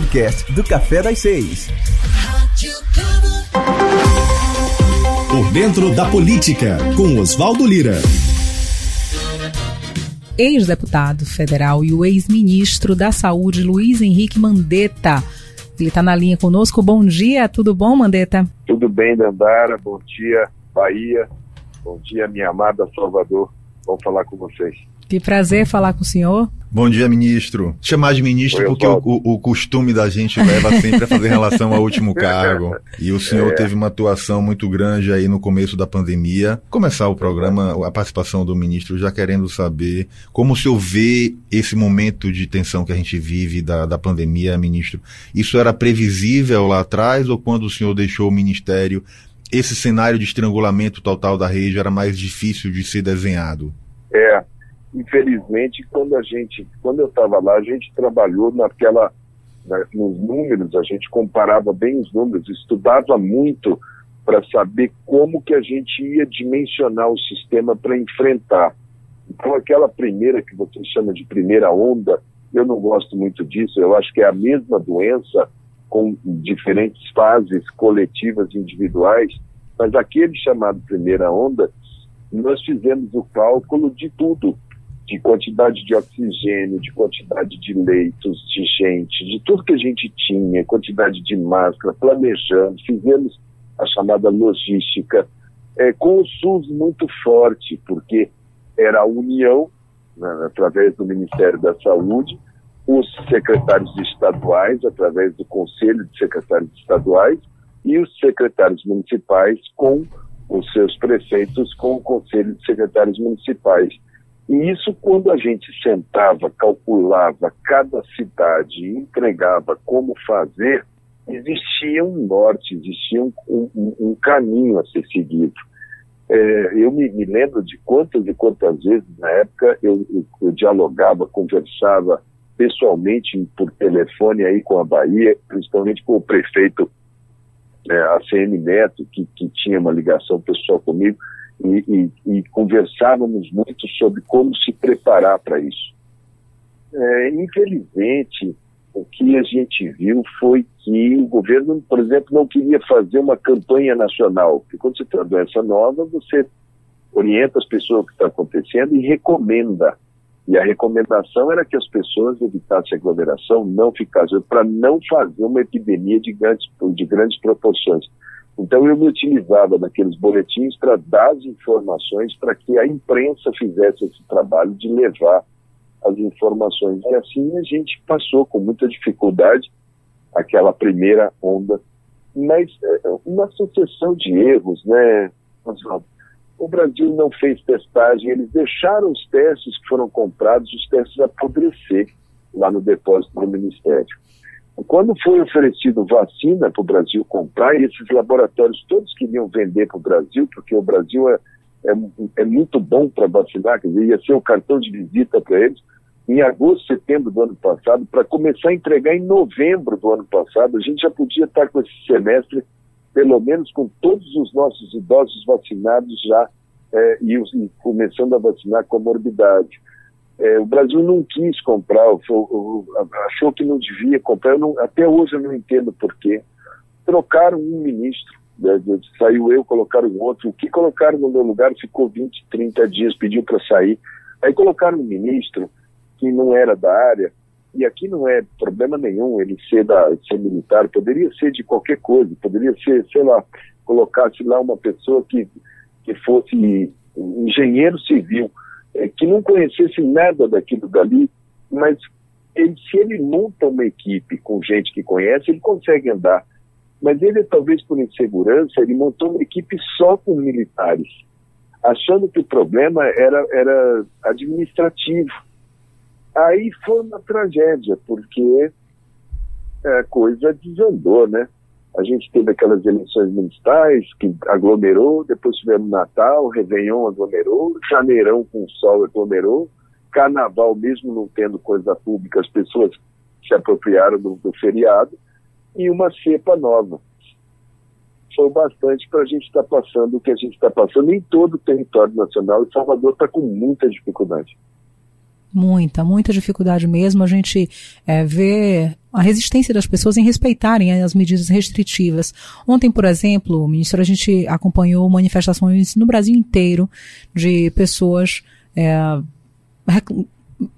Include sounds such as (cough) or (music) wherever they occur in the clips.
podcast do Café das Seis. Por dentro da política, com Oswaldo Lira. Ex-deputado federal e o ex-ministro da Saúde, Luiz Henrique Mandetta. Ele está na linha conosco. Bom dia, tudo bom, Mandetta? Tudo bem, Dandara. Bom dia, Bahia. Bom dia, minha amada Salvador. Vamos falar com vocês. Que prazer falar com o senhor. Bom dia, ministro. Chamar de ministro Oi, porque o, o, costume da gente leva sempre a fazer relação ao último cargo. E o senhor é. teve uma atuação muito grande aí no começo da pandemia. Começar o programa, a participação do ministro, já querendo saber como o senhor vê esse momento de tensão que a gente vive da, da pandemia, ministro. Isso era previsível lá atrás ou quando o senhor deixou o ministério, esse cenário de estrangulamento total da rede era mais difícil de ser desenhado? É, infelizmente, quando a gente, quando eu estava lá, a gente trabalhou naquela, na, nos números, a gente comparava bem os números, estudava muito para saber como que a gente ia dimensionar o sistema para enfrentar. Então, aquela primeira que você chama de primeira onda, eu não gosto muito disso, eu acho que é a mesma doença com diferentes fases coletivas individuais, mas aquele chamado primeira onda, nós fizemos o cálculo de tudo, de quantidade de oxigênio, de quantidade de leitos, de gente, de tudo que a gente tinha, quantidade de máscara, planejamos, fizemos a chamada logística, é, com o SUS muito forte, porque era a união, né, através do Ministério da Saúde, os secretários estaduais, através do Conselho de Secretários Estaduais, e os secretários municipais com os seus prefeitos, com o Conselho de Secretários Municipais. E isso, quando a gente sentava, calculava cada cidade e entregava como fazer, existia um norte, existia um, um, um caminho a ser seguido. É, eu me, me, lembro de quantas e quantas vezes, na época, eu, eu, eu dialogava, conversava pessoalmente por telefone aí com a Bahia, principalmente com o prefeito é, ACM Neto, que, que tinha uma ligação pessoal comigo, e, e, e conversávamos muito sobre como se preparar para isso. É, infelizmente, o que a gente viu foi que o governo, por exemplo, não queria fazer uma campanha nacional, porque quando você tem uma doença nova, você orienta as pessoas o que está acontecendo e recomenda. E a recomendação era que as pessoas evitassem aglomeração, não ficassem, para não fazer uma epidemia de grandes, de grandes proporções. Então eu me utilizava daqueles boletins para dar as informações para que a imprensa fizesse esse trabalho de levar as informações. E assim a gente passou com muita dificuldade aquela primeira onda, mas é, uma sucessão de erros, né? O Brasil não fez testagem, eles deixaram os testes que foram comprados, os testes apodrecer lá no depósito do Ministério. Quando foi oferecido vacina para o Brasil comprar, e esses laboratórios todos queriam vender para o Brasil, porque o Brasil é, é, é muito bom para vacinar, quer dizer, ia ser o cartão de visita para eles, em agosto, setembro do ano passado, para começar a entregar em novembro do ano passado, a gente já podia estar com esse semestre, pelo menos com todos os nossos idosos vacinados já é, e, e começando a vacinar comorbidade. É, o Brasil não quis comprar, achou que não devia comprar. Não, até hoje eu não entendo por quê. Trocaram um ministro, né, saiu eu, colocaram outro. O que colocaram no meu lugar ficou 20, 30 dias, pediu para sair. Aí colocaram um ministro que não era da área, e aqui não é problema nenhum ele ser, da, ser militar, poderia ser de qualquer coisa, poderia ser, sei lá, colocasse lá uma pessoa que, que fosse engenheiro civil que não conhecesse nada daquilo dali, mas ele, se ele monta uma equipe com gente que conhece, ele consegue andar. Mas ele, talvez por insegurança, ele montou uma equipe só com militares, achando que o problema era, era administrativo. Aí foi uma tragédia, porque a coisa desandou, né? A gente teve aquelas eleições municipais que aglomerou, depois tivemos Natal, Réveillon aglomerou, Janeirão com sol aglomerou, Carnaval, mesmo não tendo coisa pública, as pessoas se apropriaram do, do feriado, e uma cepa nova. Foi bastante para a gente estar tá passando o que a gente está passando em todo o território nacional, e Salvador está com muita dificuldade. Muita, muita dificuldade mesmo. A gente é, vê a resistência das pessoas em respeitarem as medidas restritivas. Ontem, por exemplo, ministro, a gente acompanhou manifestações no Brasil inteiro de pessoas é,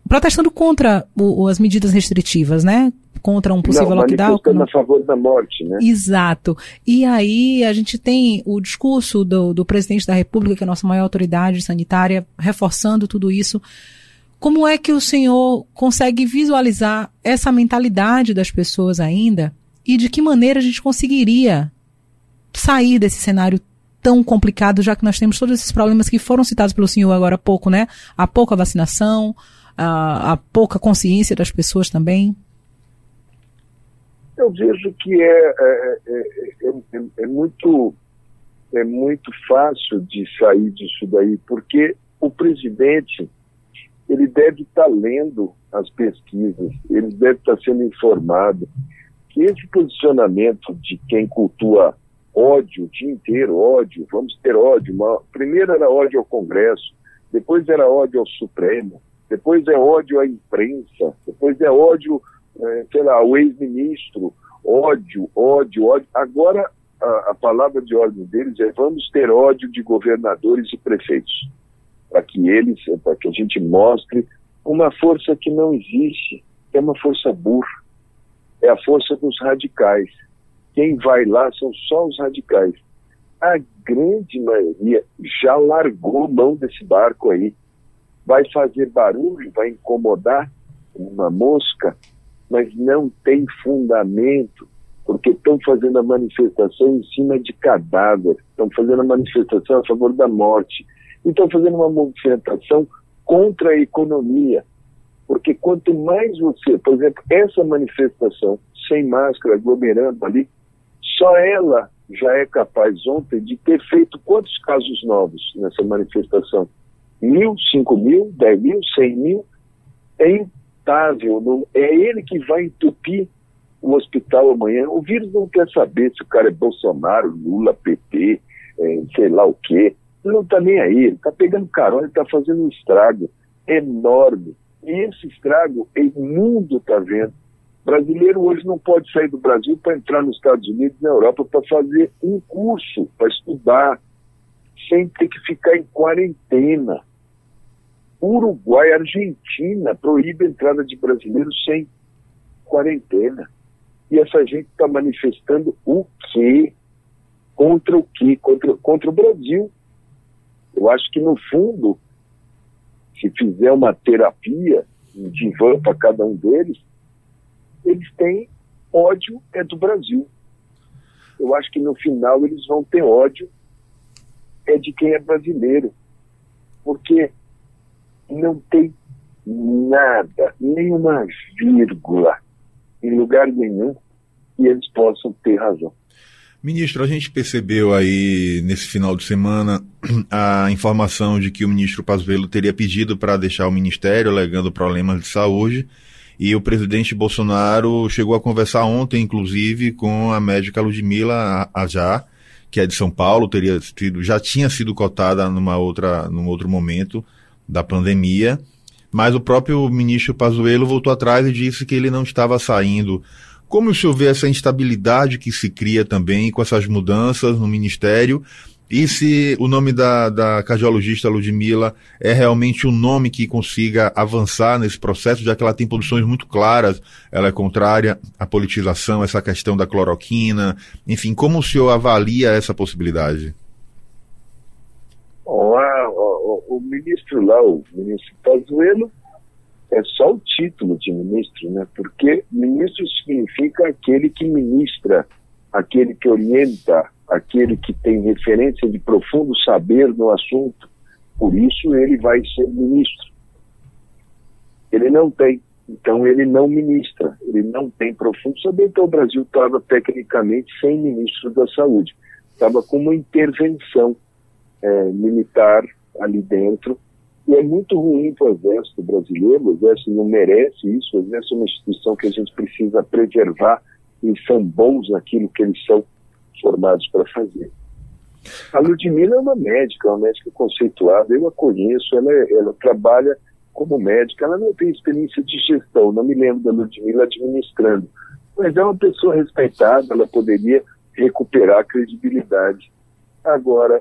protestando contra o, as medidas restritivas, né? Contra um possível não, lockdown. Não... a favor da morte, né? Exato. E aí a gente tem o discurso do, do presidente da República, que é a nossa maior autoridade sanitária, reforçando tudo isso. Como é que o senhor consegue visualizar essa mentalidade das pessoas ainda e de que maneira a gente conseguiria sair desse cenário tão complicado, já que nós temos todos esses problemas que foram citados pelo senhor agora há pouco, né? A pouca vacinação, a, a pouca consciência das pessoas também. Eu vejo que é, é, é, é, muito é muito fácil de sair disso daí, porque o presidente ele deve estar lendo as pesquisas, ele deve estar sendo informado que esse posicionamento de quem cultua ódio o dia inteiro, ódio, vamos ter ódio. Uma, primeiro era ódio ao Congresso, depois era ódio ao Supremo, depois é ódio à imprensa, depois é ódio, é, sei lá, ao ex-ministro, ódio, ódio, ódio. Agora a, a palavra de ordem deles é vamos ter ódio de governadores e prefeitos para que eles, para que a gente mostre uma força que não existe, é uma força burra, é a força dos radicais. Quem vai lá são só os radicais. A grande maioria já largou mão desse barco aí. Vai fazer barulho, vai incomodar uma mosca, mas não tem fundamento, porque estão fazendo a manifestação em cima de cadáver, estão fazendo a manifestação a favor da morte e estão fazendo uma movimentação contra a economia. Porque quanto mais você, por exemplo, essa manifestação sem máscara, aglomerando ali, só ela já é capaz ontem de ter feito quantos casos novos nessa manifestação? Mil, cinco mil, dez mil, cem mil? É intável, é ele que vai entupir o hospital amanhã. O vírus não quer saber se o cara é Bolsonaro, Lula, PT, é, sei lá o quê. Não está nem aí, está pegando carona, está fazendo um estrago enorme. E esse estrago o mundo está vendo. O brasileiro hoje não pode sair do Brasil para entrar nos Estados Unidos na Europa para fazer um curso, para estudar, sem ter que ficar em quarentena. Uruguai, Argentina proíbe a entrada de brasileiros sem quarentena. E essa gente está manifestando o quê? Contra o quê? Contra, contra o Brasil. Eu acho que, no fundo, se fizer uma terapia, um divã para cada um deles, eles têm ódio é do Brasil. Eu acho que no final eles vão ter ódio é de quem é brasileiro. Porque não tem nada, nenhuma vírgula em lugar nenhum que eles possam ter razão. Ministro, a gente percebeu aí nesse final de semana (clears throat) a informação de que o ministro Pazuello teria pedido para deixar o ministério alegando problemas de saúde e o presidente Bolsonaro chegou a conversar ontem, inclusive, com a médica Ludmila Ajá, que é de São Paulo, teria sido, já tinha sido cotada numa outra, num outro momento da pandemia, mas o próprio ministro Pazuello voltou atrás e disse que ele não estava saindo como o senhor vê essa instabilidade que se cria também com essas mudanças no Ministério? E se o nome da, da cardiologista Ludmilla é realmente um nome que consiga avançar nesse processo, já que ela tem posições muito claras, ela é contrária à politização, essa questão da cloroquina, enfim, como o senhor avalia essa possibilidade? o, o, o, ministro lá, o ministro Pazuello, é só o título de ministro, né? Porque ministro significa aquele que ministra, aquele que orienta, aquele que tem referência de profundo saber no assunto. Por isso ele vai ser ministro. Ele não tem, então ele não ministra, ele não tem profundo saber. Então o Brasil estava tecnicamente sem ministro da Saúde, estava com uma intervenção é, militar ali dentro e é muito ruim para o Exército brasileiro, o Exército não merece isso, o Exército é uma instituição que a gente precisa preservar e são bons naquilo que eles são formados para fazer. A Ludmilla é uma médica, uma médica conceituada, eu a conheço, ela, ela trabalha como médica, ela não tem experiência de gestão, não me lembro da Ludmilla administrando, mas é uma pessoa respeitada, ela poderia recuperar a credibilidade. Agora,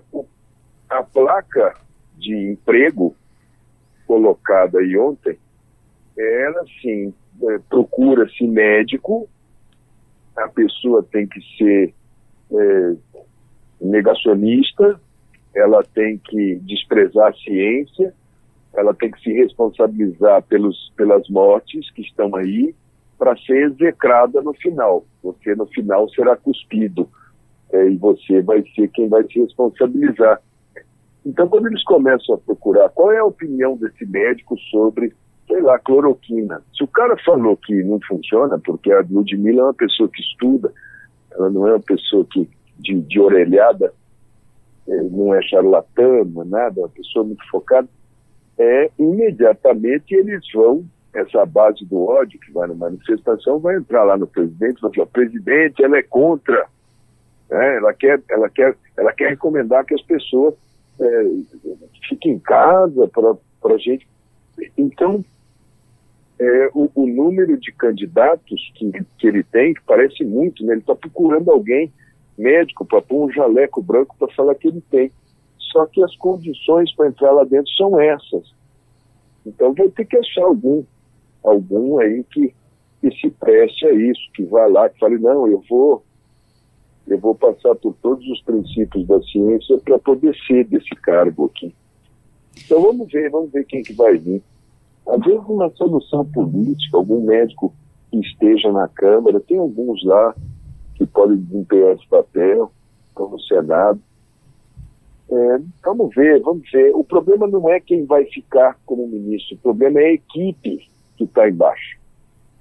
a placa de emprego colocada aí ontem, ela sim é, procura-se médico, a pessoa tem que ser é, negacionista, ela tem que desprezar a ciência, ela tem que se responsabilizar pelos, pelas mortes que estão aí para ser execrada no final. Você, no final, será cuspido é, e você vai ser quem vai se responsabilizar. Então, quando eles começam a procurar qual é a opinião desse médico sobre, sei lá, cloroquina, se o cara falou que não funciona, porque a Ludmilla é uma pessoa que estuda, ela não é uma pessoa que de, de orelhada, é, não é charlatã, não é nada, é uma pessoa muito focada, é, imediatamente eles vão, essa base do ódio que vai na manifestação, vai entrar lá no presidente vai falar, presidente, ela é contra, né? ela, quer, ela, quer, ela quer recomendar que as pessoas é, fiquem em casa para a gente. Então, é, o, o, número de candidatos que, que ele tem, que parece muito, né? ele está procurando alguém médico para pôr um jaleco branco para falar que ele tem. Só que as condições para entrar lá dentro são essas. Então vai ter que achar algum, algum aí que, que se preste a isso, que vá lá, que fale, não, eu vou, eu vou passar por todos os princípios da ciência para poder ser desse cargo aqui. Então vamos ver, vamos ver quem que vai vir. Às uma solução política, algum médico que esteja na Câmara, tem alguns lá que podem desempenhar esse papel, como o Senado. É, vamos ver, vamos ver. O problema não é quem vai ficar como ministro, o problema é a equipe que está embaixo.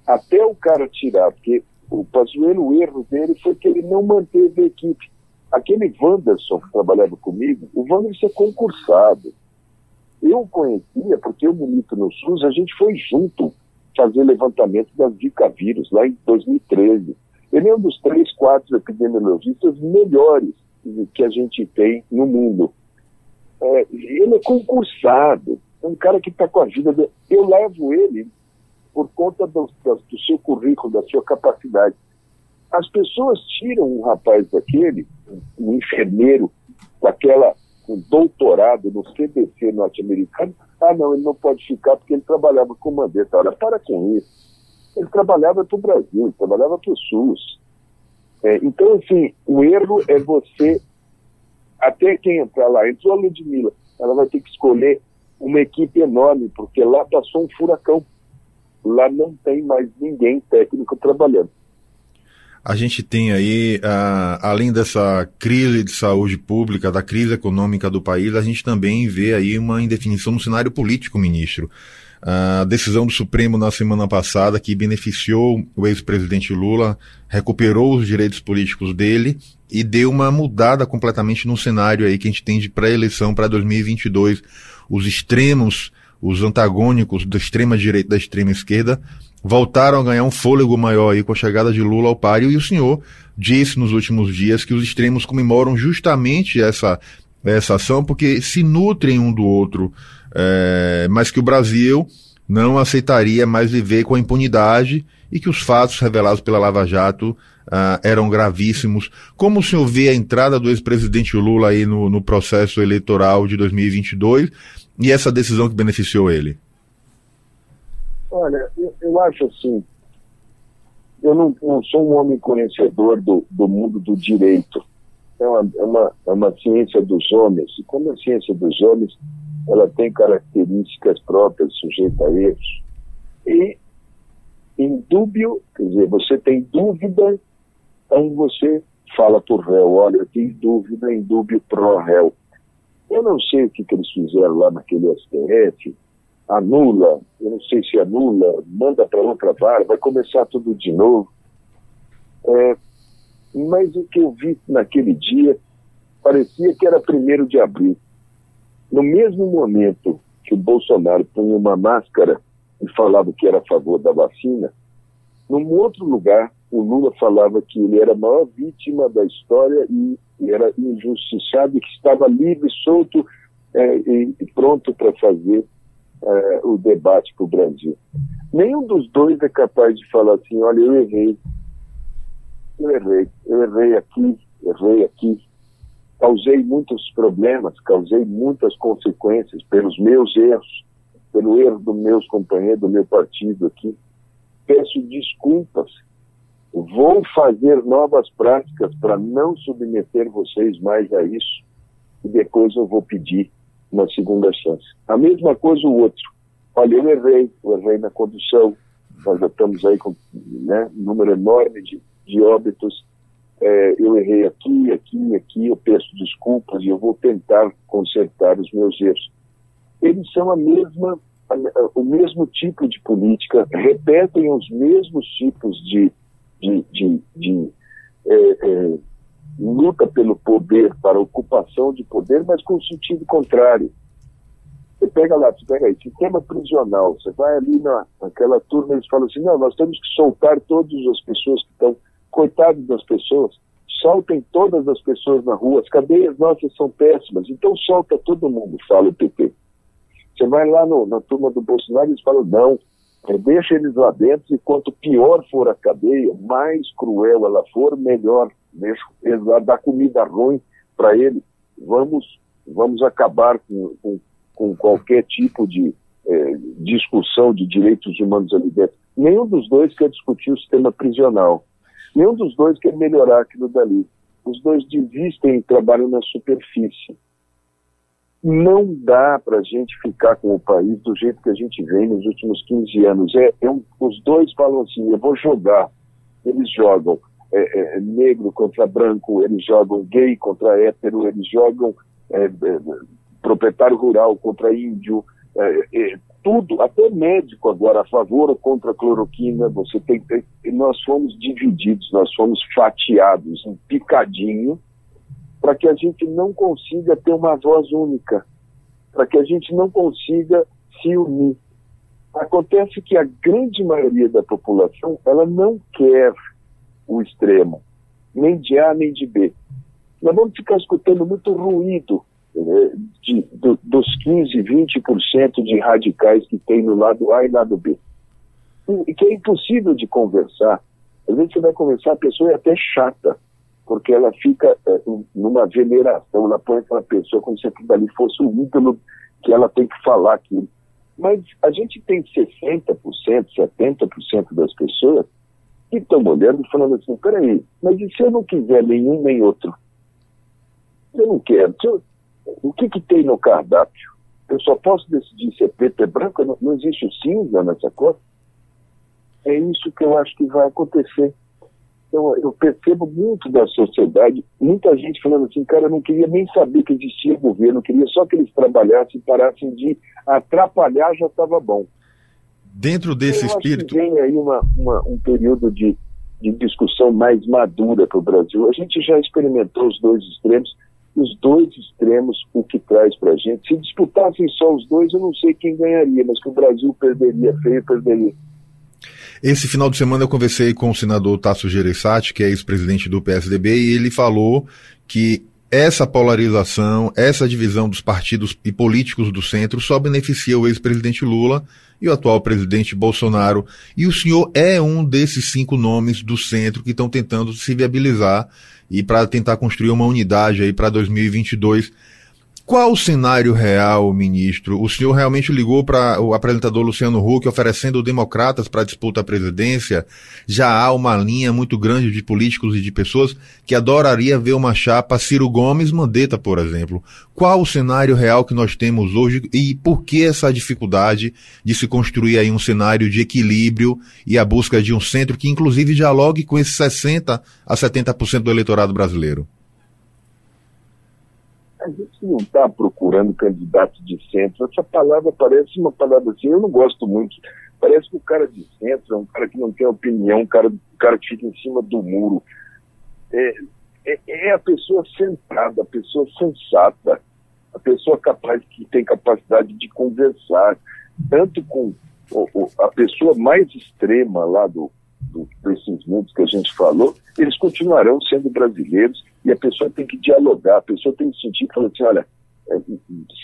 Até o cara tirar, porque o Pazuello, o erro dele foi que ele não manteve a equipe. Aquele Wanderson que trabalhava comigo, o Wanderson é concursado. Eu conhecia porque eu milito no SUS, a gente foi junto fazer levantamento das Zika vírus lá em 2013. Ele é um dos três, quatro epidemiologistas melhores que a gente tem no mundo. É, ele é concursado, é um cara que está com a vida. De... Eu levo ele por conta do, do, seu currículo, da sua capacidade. As pessoas tiram um rapaz daquele, um enfermeiro, com aquela com doutorado no CDC norte-americano. Ah, não, ele não pode ficar porque ele trabalhava com Mandetta. Olha, para com isso. Ele trabalhava para o Brasil, ele trabalhava para o SUS. É, então, assim, o erro é você, até quem entrar lá, entrou a Ludmilla, ela vai ter que escolher uma equipe enorme, porque lá passou um furacão. Lá não tem mais ninguém técnico trabalhando. A gente tem aí, uh, além dessa crise de saúde pública, da crise econômica do país, a gente também vê aí uma indefinição no cenário político, ministro a decisão do Supremo na semana passada que beneficiou o ex-presidente Lula, recuperou os direitos políticos dele e deu uma mudada completamente no cenário aí que a gente tem de pré-eleição para 2022. Os extremos, os antagônicos da extrema direita e da extrema esquerda voltaram a ganhar um fôlego maior aí com a chegada de Lula ao páreo e o senhor disse nos últimos dias que os extremos comemoram justamente essa essa ação porque se nutrem um do outro é, mas que o Brasil não aceitaria mais viver com a impunidade e que os fatos revelados pela Lava Jato ah, eram gravíssimos. Como o senhor vê a entrada do ex-presidente Lula aí no, no processo eleitoral de 2022 e essa decisão que beneficiou ele? Olha, eu, eu acho assim, eu não, não, sou um homem conhecedor do, do mundo do direito. É uma, é, uma, é uma ciência dos homens. E como a ciência dos homens, ela tem características próprias, sujeita a erros. E, em dúbio, quer dizer, você tem dúvida, então você fala para o réu, olha, eu tenho dúvida, em dúbio pro réu. Eu não sei o que, que eles fizeram lá naquele STF, anula, eu não sei se anula, manda para outra vara, vai começar tudo de novo. É, mas o que eu vi naquele dia parecia que era primeiro de abril. No mesmo momento que o Bolsonaro punha uma máscara e falava que era a favor da vacina, num outro lugar, o Lula falava que ele era a maior vítima da história e era injustiçado e que estava livre, solto é, e, pronto para fazer é, o debate para o Brasil. Nenhum dos dois é capaz de falar assim, olha, eu errei, eu errei, eu errei aqui, errei aqui, causei muitos problemas, causei muitas consequências pelos meus erros, pelo erro dos meus companheiros, do meu partido aqui. Peço desculpas. Vou fazer novas práticas para não submeter vocês mais a isso e depois eu vou pedir uma segunda chance. A mesma coisa o outro. Olha, eu errei, eu errei na condução, nós já estamos aí com né, um número enorme de, de óbitos, é, eu errei aqui, aqui, aqui, eu peço desculpas e eu vou tentar consertar os meus erros. Eles são a mesma, a, o mesmo tipo de política, repetem os mesmos tipos de, de, de, de é, é, luta pelo poder, para ocupação de poder, mas com sentido contrário. Você pega lá, você pega aí, sistema prisional, você vai ali na, naquela turma, eles falam assim, não, nós temos que soltar todas as pessoas que estão coitados das pessoas, soltem todas as pessoas na rua, as cadeias nossas são péssimas, então solta todo mundo, fala o PT. Você vai lá no, na turma do Bolsonaro e eles falam, não, é, deixa eles lá dentro e quanto pior for a cadeia, mais cruel ela for, melhor. Deixa eles lá, dá comida ruim para eles. Vamos, vamos acabar com, com, com qualquer tipo de é, discussão de direitos humanos ali dentro. Nenhum dos dois quer discutir o sistema prisional. Nenhum dos dois quer melhorar aquilo dali. Os dois desistem e trabalham na superfície. Não dá para a gente ficar com o país do jeito que a gente vem nos últimos 15 anos. É, é um, os dois falam assim: eu vou jogar. Eles jogam é, é, negro contra branco, eles jogam gay contra hétero, eles jogam é, é, proprietário rural contra índio, é, é, tudo, até médico agora a favor ou contra a cloroquina, você tem, nós fomos divididos, nós fomos fatiados em picadinho para que a gente não consiga ter uma voz única, para que a gente não consiga se unir. Acontece que a grande maioria da população ela não quer o extremo, nem de A nem de B. Nós vamos ficar escutando muito ruído né, de, do, dos 15, 20% de radicais que tem no lado A e lado B. E que é impossível de conversar. Às vezes você vai conversar, a pessoa é até chata, porque ela fica é, numa veneração, ela põe aquela pessoa como se aquilo dali fosse um ídolo que ela tem que falar aquilo. Mas a gente tem 60%, 70% das pessoas que estão olhando e falando assim, peraí, mas e se eu não quiser nenhum nem outro? Eu não quero. Eu, o que, que tem no cardápio? Eu só posso decidir se é preto ou é branco, não, não existe cinza nessa cor? É isso que eu acho que vai acontecer. Então, eu percebo muito da sociedade, muita gente falando assim, cara, eu não queria nem saber que existia governo, queria só que eles trabalhassem, parassem de atrapalhar, já estava bom. Dentro desse eu espírito. vem aí uma, uma, um período de, de discussão mais madura para o Brasil. A gente já experimentou os dois extremos, os dois extremos, o que traz para a gente. Se disputassem só os dois, eu não sei quem ganharia, mas que o Brasil perderia, feio perderia. Esse final de semana eu conversei com o senador Tasso Gereissati, que é ex-presidente do PSDB, e ele falou que essa polarização, essa divisão dos partidos e políticos do centro só beneficia o ex-presidente Lula e o atual presidente Bolsonaro. E o senhor é um desses cinco nomes do centro que estão tentando se viabilizar e para tentar construir uma unidade aí para 2022. Qual o cenário real, ministro? O senhor realmente ligou para o apresentador Luciano Huck oferecendo democratas para disputa à presidência? Já há uma linha muito grande de políticos e de pessoas que adoraria ver uma chapa Ciro Gomes Mandetta, por exemplo. Qual o cenário real que nós temos hoje e por que essa dificuldade de se construir aí um cenário de equilíbrio e a busca de um centro que inclusive dialogue com esses 60 a 70% do eleitorado brasileiro? A gente não está procurando candidato de centro. Essa palavra parece uma palavra assim, eu não gosto muito. Parece que o cara de centro é um cara que não tem opinião, um cara, um cara que fica em cima do muro. É, é, é a pessoa centrada, a pessoa sensata, a pessoa capaz que tem capacidade de conversar, tanto com a pessoa mais extrema lá do, do, desses mundos que a gente falou, eles continuarão sendo brasileiros e a pessoa tem que dialogar, a pessoa tem que sentir, falando assim, olha, é,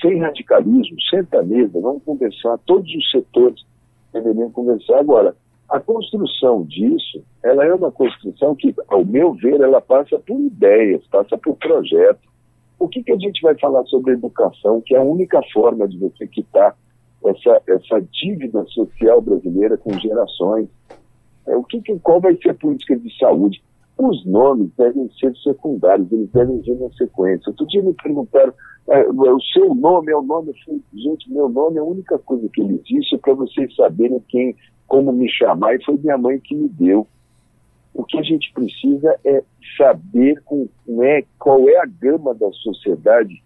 sem radicalismo, senta à mesa, vamos conversar, todos os setores deveriam conversar. Agora, a construção disso, ela é uma construção que, ao meu ver, ela passa por ideias, passa por projetos. O que, que a gente vai falar sobre educação, que é a única forma de você quitar essa, essa dívida social brasileira com gerações? O que, qual vai ser a política de saúde? Os nomes devem ser secundários, eles devem vir na sequência. Outro dia me perguntaram, é, o seu nome é o nome, falei, gente, meu nome é a única coisa que ele disse para vocês saberem quem, como me chamar, e foi minha mãe que me deu. O que a gente precisa é saber com, né, qual é a gama da sociedade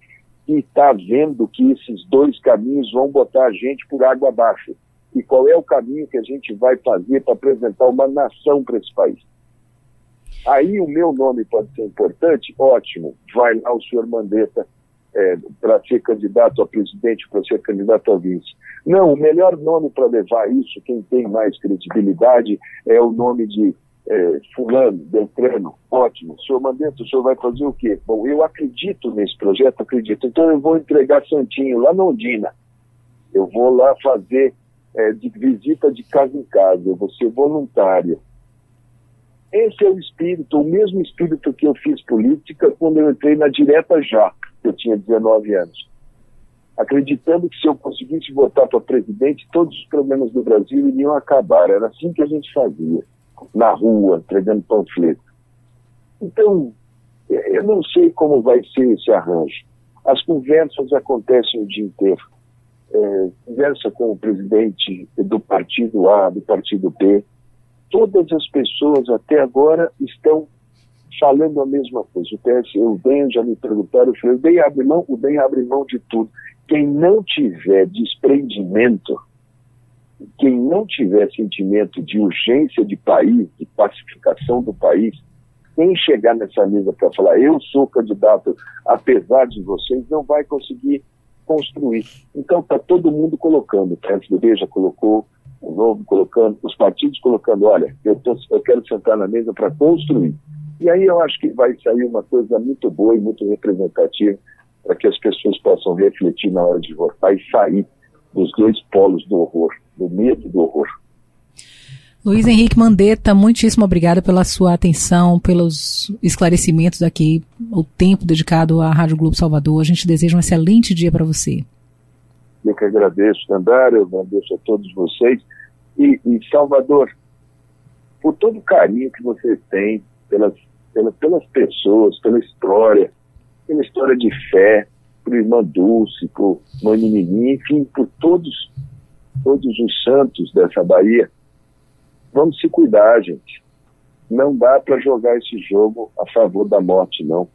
que está vendo que esses dois caminhos vão botar a gente por água abaixo. E qual é o caminho que a gente vai fazer para apresentar uma nação para esse país. Aí o meu nome pode ser importante? Ótimo. Vai lá o senhor Mandetta é, para ser candidato a presidente, para ser candidato a vice. Não, o melhor nome para levar isso, quem tem mais credibilidade, é o nome de é, Fulano, Beltrano. Ótimo. Senhor Mandetta, o senhor vai fazer o quê? Bom, eu acredito nesse projeto, acredito. Então eu vou entregar Santinho lá na Ondina. Eu vou lá fazer é, de visita de casa em casa, eu vou ser voluntário esse é o espírito, o mesmo espírito que eu fiz política quando eu entrei na Direta Já, eu tinha 19 anos. Acreditando que se eu conseguisse votar para presidente, todos os problemas do Brasil iriam acabar. Era assim que a gente fazia, na rua, entregando panfleto. Então, eu não sei como vai ser esse arranjo. As conversas acontecem o dia inteiro. É, conversa com o presidente do partido A, do partido B, todas as pessoas até agora estão falando a mesma coisa. O PS, o DEM já me perguntaram, eu falei, o DEM abre mão, o DEM abre mão de tudo. Quem não tiver desprendimento, quem não tiver sentimento de urgência de país, de pacificação do país, quem chegar nessa mesa para falar, eu sou candidato, apesar de vocês, não vai conseguir construir. Então está todo mundo colocando, o PSDB já colocou, o Novo colocando, os partidos colocando, olha, eu, tô, eu quero sentar na mesa para construir. E aí eu acho que vai sair uma coisa muito boa e muito representativa para que as pessoas possam refletir na hora de votar e sair dos dois polos do horror, do medo do horror. Luiz Henrique Mandetta, muitíssimo obrigada pela sua atenção, pelos esclarecimentos aqui, o tempo dedicado à Rádio Globo Salvador. A gente deseja um excelente dia para você. Eu que agradeço, Tandara, eu agradeço a todos vocês. E, e, Salvador, por todo o carinho que você tem pelas, pelas, pelas pessoas, pela história, pela história de fé, por Irmã Dulce, por Mãe Menininha, enfim, por todos, todos os santos dessa Bahia. Vamos se cuidar, gente. Não dá para jogar esse jogo a favor da morte, não.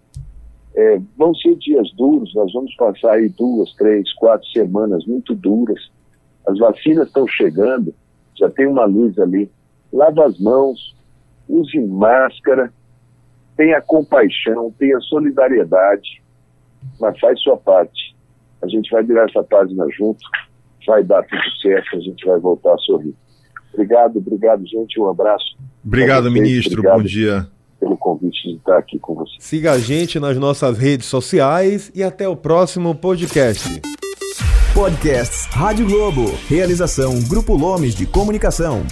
É, vão ser dias duros, nós vamos passar aí duas, três, quatro semanas muito duras. As vacinas estão chegando, já tem uma luz ali. Lava as mãos, use máscara, tenha compaixão, tenha solidariedade, mas faz sua parte. A gente vai virar essa página junto, vai dar tudo certo, a gente vai voltar a sorrir. Obrigado, obrigado, gente. Um abraço. Obrigado, ministro. Obrigado. Bom dia pelo convite de estar aqui com você. Siga a gente nas nossas redes sociais e até o próximo podcast. Podcasts Rádio Globo. Realização Grupo Lomes de Comunicação.